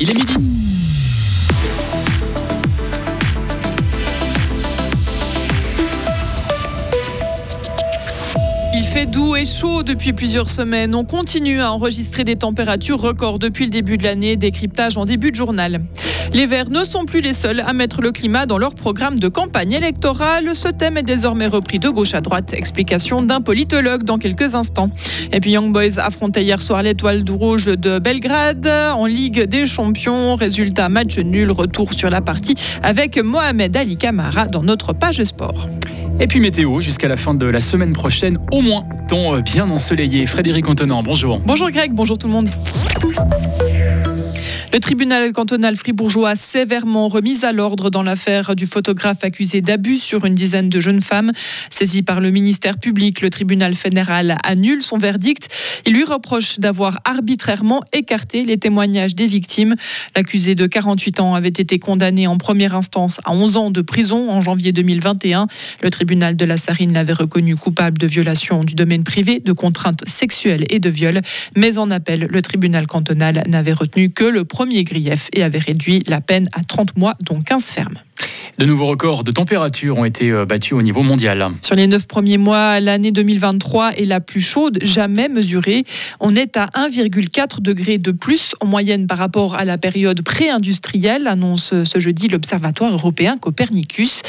Il est midi. Fait doux et chaud depuis plusieurs semaines. On continue à enregistrer des températures records depuis le début de l'année. Décryptage en début de journal. Les Verts ne sont plus les seuls à mettre le climat dans leur programme de campagne électorale. Ce thème est désormais repris de gauche à droite. Explication d'un politologue dans quelques instants. Et puis Young Boys affrontait hier soir l'étoile du rouge de Belgrade en Ligue des Champions. Résultat match nul. Retour sur la partie avec Mohamed Ali Kamara dans notre page sport. Et puis météo, jusqu'à la fin de la semaine prochaine, au moins, temps bien ensoleillé. Frédéric Antonin, bonjour. Bonjour Greg, bonjour tout le monde. Le tribunal cantonal fribourgeois sévèrement remis à l'ordre dans l'affaire du photographe accusé d'abus sur une dizaine de jeunes femmes. Saisi par le ministère public, le tribunal fédéral annule son verdict. Il lui reproche d'avoir arbitrairement écarté les témoignages des victimes. L'accusé de 48 ans avait été condamné en première instance à 11 ans de prison en janvier 2021. Le tribunal de la Sarine l'avait reconnu coupable de violation du domaine privé, de contraintes sexuelles et de viol. Mais en appel, le tribunal cantonal n'avait retenu que le premier premier grief et avait réduit la peine à 30 mois, dont 15 fermes. De nouveaux records de température ont été euh, battus au niveau mondial. Sur les neuf premiers mois, l'année 2023 est la plus chaude jamais mesurée. On est à 1,4 degré de plus en moyenne par rapport à la période pré-industrielle, annonce ce jeudi l'Observatoire européen Copernicus.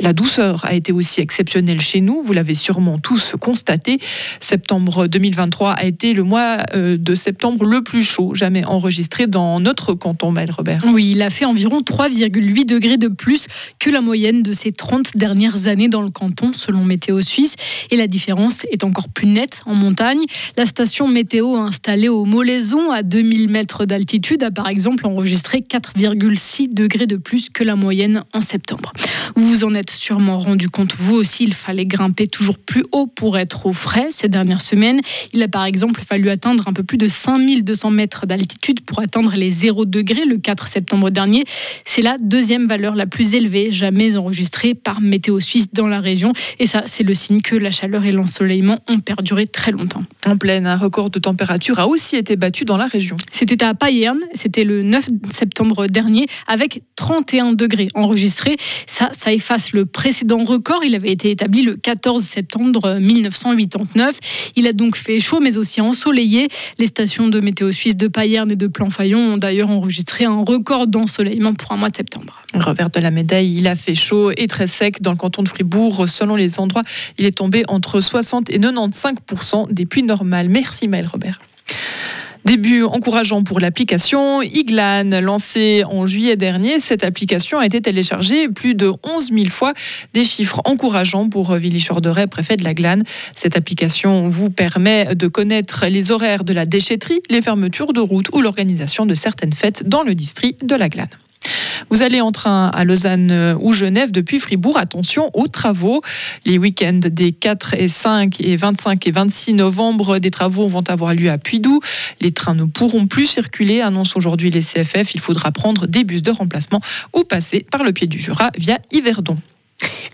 La douceur a été aussi exceptionnelle chez nous, vous l'avez sûrement tous constaté. Septembre 2023 a été le mois euh, de septembre le plus chaud jamais enregistré dans notre canton, Maël Robert. Oui, il a fait environ 3,8 degrés de plus que la moyenne de ces 30 dernières années dans le canton, selon Météo Suisse. Et la différence est encore plus nette en montagne. La station météo installée au Molaison, à 2000 mètres d'altitude, a par exemple enregistré 4,6 degrés de plus que la moyenne en septembre. Vous vous en êtes sûrement rendu compte, vous aussi, il fallait grimper toujours plus haut pour être au frais ces dernières semaines. Il a par exemple fallu atteindre un peu plus de 5200 mètres d'altitude pour atteindre les 0 degrés le 4 septembre dernier. C'est la deuxième valeur la plus plus élevé jamais enregistré par Météo Suisse dans la région. Et ça, c'est le signe que la chaleur et l'ensoleillement ont perduré très longtemps. En pleine, un record de température a aussi été battu dans la région. C'était à Payerne, c'était le 9 septembre dernier, avec 31 degrés enregistrés. Ça, ça efface le précédent record. Il avait été établi le 14 septembre 1989. Il a donc fait chaud, mais aussi ensoleillé. Les stations de météo suisse de Payerne et de Planfaillon ont d'ailleurs enregistré un record d'ensoleillement pour un mois de septembre. Revers de la médaille, il a fait chaud et très sec dans le canton de Fribourg. Selon les endroits, il est tombé entre 60 et 95% des pluies normales. Merci Maël Robert. Début encourageant pour l'application Iglan, lancée en juillet dernier. Cette application a été téléchargée plus de 11 000 fois. Des chiffres encourageants pour Willy Chorderet, préfet de la Glane. Cette application vous permet de connaître les horaires de la déchetterie, les fermetures de routes ou l'organisation de certaines fêtes dans le district de la Glane. Vous allez en train à Lausanne ou Genève depuis Fribourg. Attention aux travaux. Les week-ends des 4 et 5 et 25 et 26 novembre, des travaux vont avoir lieu à Puydou. Les trains ne pourront plus circuler, annonce aujourd'hui les CFF. Il faudra prendre des bus de remplacement ou passer par le pied du Jura via Yverdon.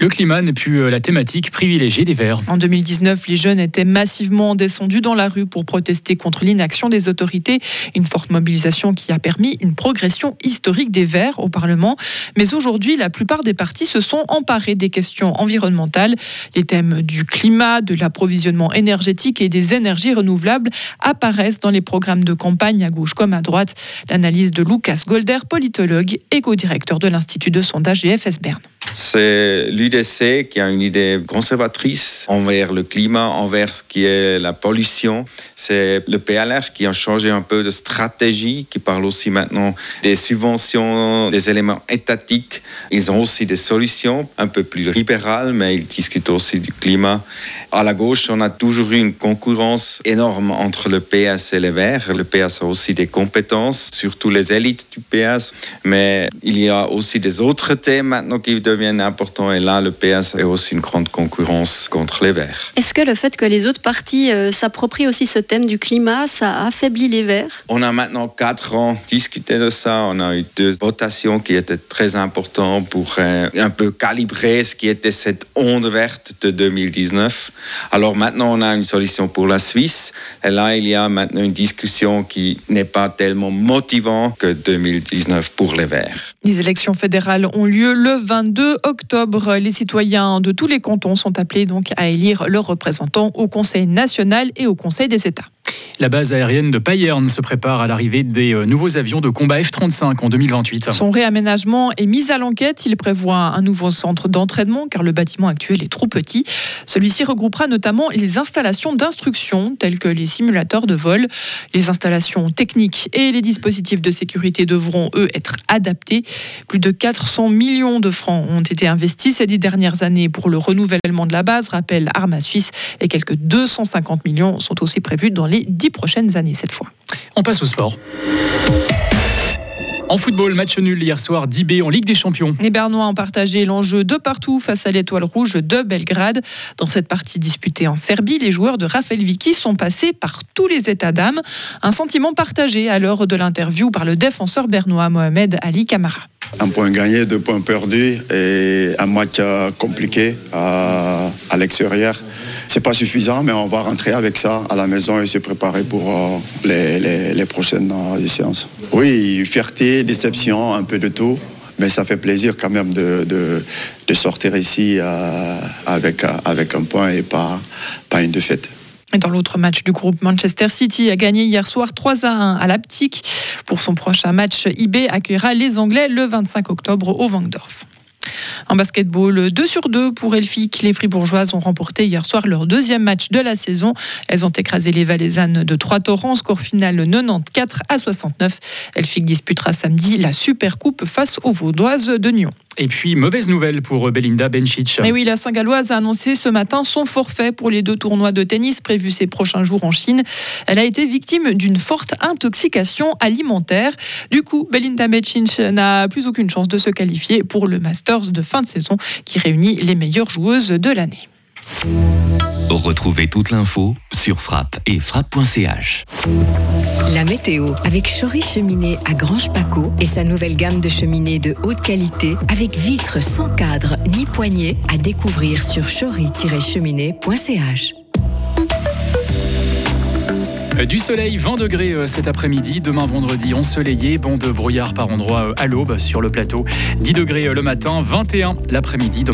Le climat n'est plus euh, la thématique privilégiée des Verts. En 2019, les jeunes étaient massivement descendus dans la rue pour protester contre l'inaction des autorités. Une forte mobilisation qui a permis une progression historique des Verts au Parlement. Mais aujourd'hui, la plupart des partis se sont emparés des questions environnementales. Les thèmes du climat, de l'approvisionnement énergétique et des énergies renouvelables apparaissent dans les programmes de campagne à gauche comme à droite. L'analyse de Lucas Golder, politologue et co-directeur de l'Institut de sondage GFS Berne. C'est l'UDC qui a une idée conservatrice envers le climat, envers ce qui est la pollution. C'est le PLR qui a changé un peu de stratégie, qui parle aussi maintenant des subventions, des éléments étatiques. Ils ont aussi des solutions un peu plus libérales, mais ils discutent aussi du climat. À la gauche, on a toujours eu une concurrence énorme entre le PS et les Verts. Le PS a aussi des compétences, surtout les élites du PS, mais il y a aussi des autres thèmes maintenant qui deviennent deviennent importants. Et là, le PS est aussi une grande concurrence contre les Verts. Est-ce que le fait que les autres partis euh, s'approprient aussi ce thème du climat, ça affaiblit les Verts? On a maintenant quatre ans discuté de ça. On a eu deux votations qui étaient très importantes pour euh, un peu calibrer ce qui était cette onde verte de 2019. Alors maintenant, on a une solution pour la Suisse. Et là, il y a maintenant une discussion qui n'est pas tellement motivante que 2019 pour les Verts. Les élections fédérales ont lieu le 22 octobre. Les citoyens de tous les cantons sont appelés donc à élire leurs représentants au Conseil national et au Conseil des États. La base aérienne de Payerne se prépare à l'arrivée des euh, nouveaux avions de combat F-35 en 2028. Son réaménagement est mis à l'enquête. Il prévoit un nouveau centre d'entraînement car le bâtiment actuel est trop petit. Celui-ci regroupera notamment les installations d'instruction telles que les simulateurs de vol. Les installations techniques et les dispositifs de sécurité devront, eux, être adaptés. Plus de 400 millions de francs ont été investis ces dix dernières années pour le renouvellement de la base, rappelle Arma Suisse, et quelques 250 millions sont aussi prévus dans les dix prochaines années cette fois. On passe au sport. En football, match nul hier soir d'IB en Ligue des Champions. Les Bernois ont partagé l'enjeu de partout face à l'Étoile Rouge de Belgrade. Dans cette partie disputée en Serbie, les joueurs de Rafael Vicky sont passés par tous les états d'âme. Un sentiment partagé à l'heure de l'interview par le défenseur bernois Mohamed Ali Kamara. Un point gagné, deux points perdus et un match compliqué à, à l'extérieur. C'est pas suffisant, mais on va rentrer avec ça à la maison et se préparer pour euh, les, prochaines euh, séances. Oui, fierté, déception, un peu de tout. Mais ça fait plaisir quand même de, sortir ici euh, avec, avec un point et pas, pas une défaite. Dans l'autre match du groupe, Manchester City a gagné hier soir 3 à 1 à Leipzig. Pour son prochain match, IB accueillera les Anglais le 25 octobre au Vangdorf. En basketball, 2 sur 2 pour Elfic. Les Fribourgeoises ont remporté hier soir leur deuxième match de la saison. Elles ont écrasé les Valaisannes de Trois Torrents. Score final 94 à 69. Elfic disputera samedi la Super Coupe face aux Vaudoises de Nyon. Et puis, mauvaise nouvelle pour Belinda Bencic. Mais oui, la Saint-Galloise a annoncé ce matin son forfait pour les deux tournois de tennis prévus ces prochains jours en Chine. Elle a été victime d'une forte intoxication alimentaire. Du coup, Belinda Bencic n'a plus aucune chance de se qualifier pour le Masters de fin de saison qui réunit les meilleures joueuses de l'année. Retrouvez toute l'info sur frappe et frappe.ch. La météo avec Chory Cheminée à Grange Paco et sa nouvelle gamme de cheminées de haute qualité avec vitres sans cadre ni poignée à découvrir sur chory-cheminée.ch. Du soleil, 20 degrés euh, cet après-midi. Demain vendredi, ensoleillé. Bon de brouillard par endroits euh, à l'aube sur le plateau. 10 degrés euh, le matin, 21 l'après-midi.